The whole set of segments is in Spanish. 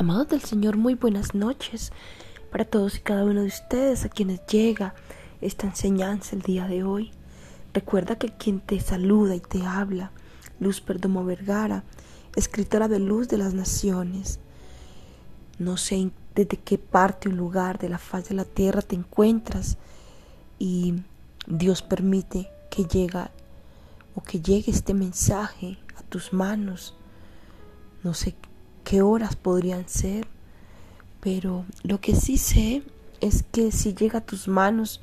Amados del Señor, muy buenas noches para todos y cada uno de ustedes a quienes llega esta enseñanza el día de hoy. Recuerda que quien te saluda y te habla, Luz Perdomo Vergara, escritora de Luz de las Naciones. No sé desde qué parte o lugar de la faz de la tierra te encuentras y Dios permite que llega o que llegue este mensaje a tus manos. No sé qué horas podrían ser, pero lo que sí sé es que si llega a tus manos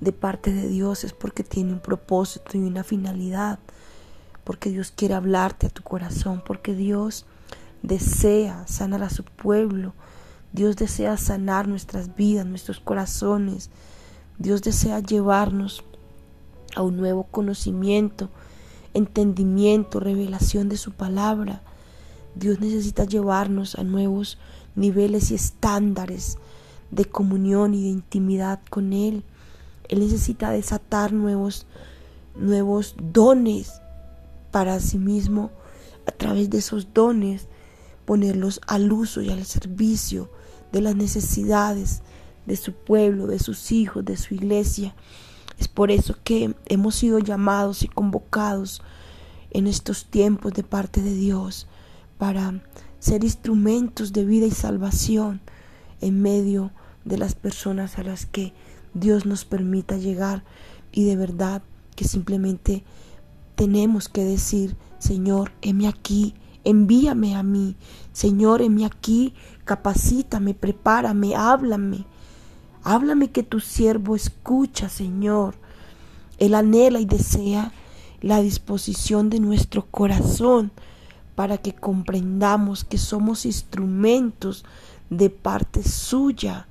de parte de Dios es porque tiene un propósito y una finalidad, porque Dios quiere hablarte a tu corazón, porque Dios desea sanar a su pueblo, Dios desea sanar nuestras vidas, nuestros corazones, Dios desea llevarnos a un nuevo conocimiento, entendimiento, revelación de su palabra. Dios necesita llevarnos a nuevos niveles y estándares de comunión y de intimidad con Él. Él necesita desatar nuevos, nuevos dones para sí mismo, a través de esos dones, ponerlos al uso y al servicio de las necesidades de su pueblo, de sus hijos, de su iglesia. Es por eso que hemos sido llamados y convocados en estos tiempos de parte de Dios para ser instrumentos de vida y salvación en medio de las personas a las que Dios nos permita llegar. Y de verdad que simplemente tenemos que decir, Señor, heme aquí, envíame a mí, Señor, heme aquí, capacítame, prepárame, háblame, háblame que tu siervo escucha, Señor. Él anhela y desea la disposición de nuestro corazón para que comprendamos que somos instrumentos de parte suya.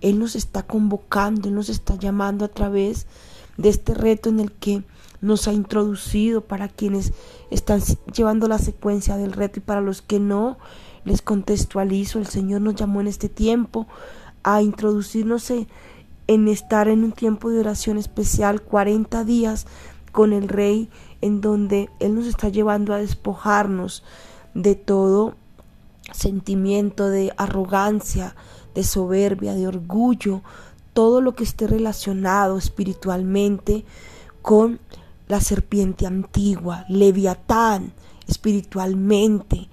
Él nos está convocando, Él nos está llamando a través de este reto en el que nos ha introducido para quienes están llevando la secuencia del reto y para los que no, les contextualizo, el Señor nos llamó en este tiempo a introducirnos en estar en un tiempo de oración especial, 40 días con el Rey en donde Él nos está llevando a despojarnos de todo sentimiento de arrogancia, de soberbia, de orgullo, todo lo que esté relacionado espiritualmente con la serpiente antigua, leviatán, espiritualmente.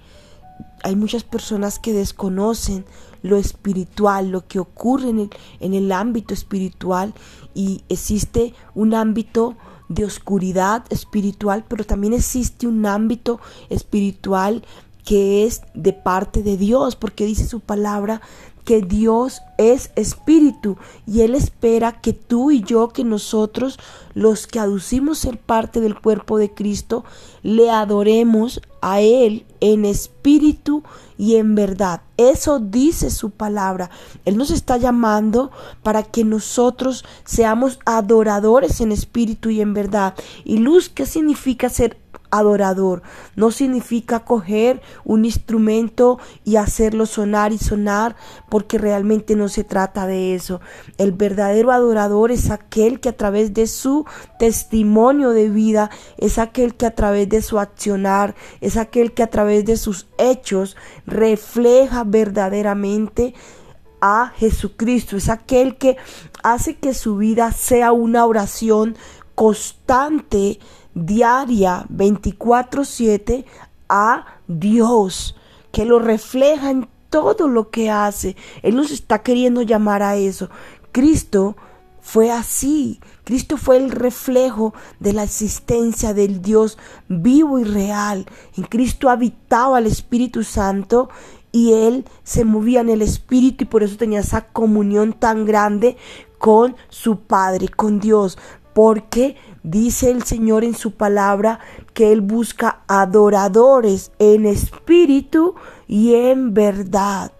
Hay muchas personas que desconocen lo espiritual, lo que ocurre en el, en el ámbito espiritual y existe un ámbito de oscuridad espiritual, pero también existe un ámbito espiritual que es de parte de Dios, porque dice su palabra que Dios es espíritu y Él espera que tú y yo, que nosotros, los que aducimos ser parte del cuerpo de Cristo, le adoremos a Él en espíritu y en verdad. Eso dice su palabra. Él nos está llamando para que nosotros seamos adoradores en espíritu y en verdad. Y luz, ¿qué significa ser adorador. No significa coger un instrumento y hacerlo sonar y sonar, porque realmente no se trata de eso. El verdadero adorador es aquel que a través de su testimonio de vida, es aquel que a través de su accionar, es aquel que a través de sus hechos refleja verdaderamente a Jesucristo, es aquel que hace que su vida sea una oración constante diaria 24/7 a Dios, que lo refleja en todo lo que hace. Él nos está queriendo llamar a eso. Cristo fue así. Cristo fue el reflejo de la existencia del Dios vivo y real. En Cristo habitaba el Espíritu Santo y él se movía en el Espíritu y por eso tenía esa comunión tan grande con su Padre, con Dios porque dice el Señor en su palabra que Él busca adoradores en espíritu y en verdad,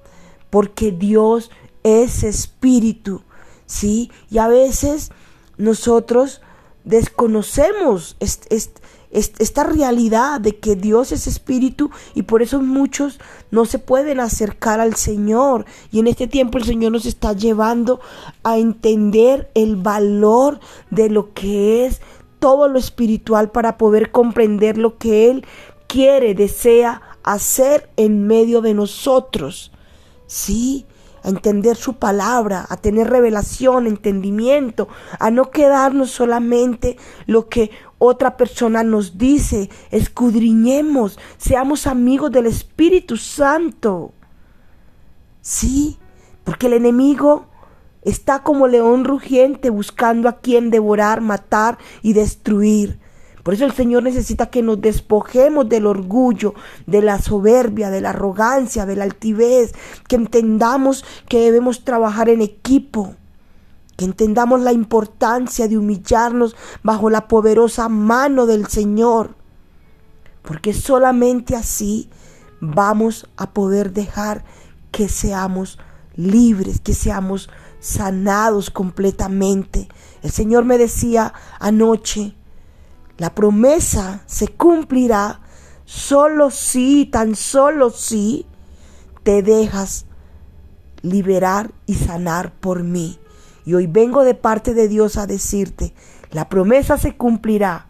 porque Dios es espíritu, ¿sí? Y a veces nosotros desconocemos esta realidad de que Dios es espíritu y por eso muchos no se pueden acercar al Señor. Y en este tiempo el Señor nos está llevando a entender el valor de lo que es todo lo espiritual para poder comprender lo que Él quiere, desea hacer en medio de nosotros. Sí, a entender su palabra, a tener revelación, entendimiento, a no quedarnos solamente lo que otra persona nos dice, escudriñemos, seamos amigos del Espíritu Santo. Sí, porque el enemigo está como león rugiente buscando a quien devorar, matar y destruir. Por eso el Señor necesita que nos despojemos del orgullo, de la soberbia, de la arrogancia, de la altivez, que entendamos que debemos trabajar en equipo, que entendamos la importancia de humillarnos bajo la poderosa mano del Señor, porque solamente así vamos a poder dejar que seamos libres, que seamos sanados completamente. El Señor me decía anoche, la promesa se cumplirá solo si, tan solo si te dejas liberar y sanar por mí. Y hoy vengo de parte de Dios a decirte, la promesa se cumplirá,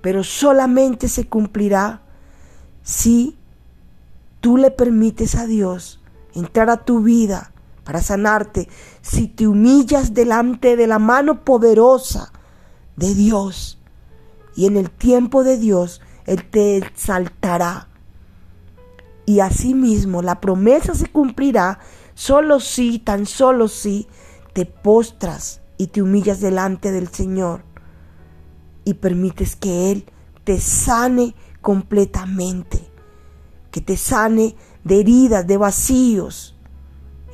pero solamente se cumplirá si tú le permites a Dios entrar a tu vida para sanarte, si te humillas delante de la mano poderosa de Dios y en el tiempo de Dios Él te exaltará. Y asimismo la promesa se cumplirá solo si, tan solo si, te postras y te humillas delante del Señor y permites que Él te sane completamente, que te sane de heridas, de vacíos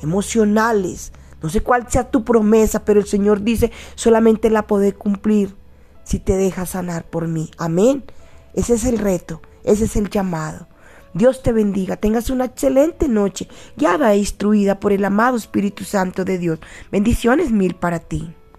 emocionales. No sé cuál sea tu promesa, pero el Señor dice, solamente la podés cumplir si te dejas sanar por mí. Amén. Ese es el reto, ese es el llamado. Dios te bendiga, tengas una excelente noche, guiada e instruida por el amado Espíritu Santo de Dios. Bendiciones mil para ti.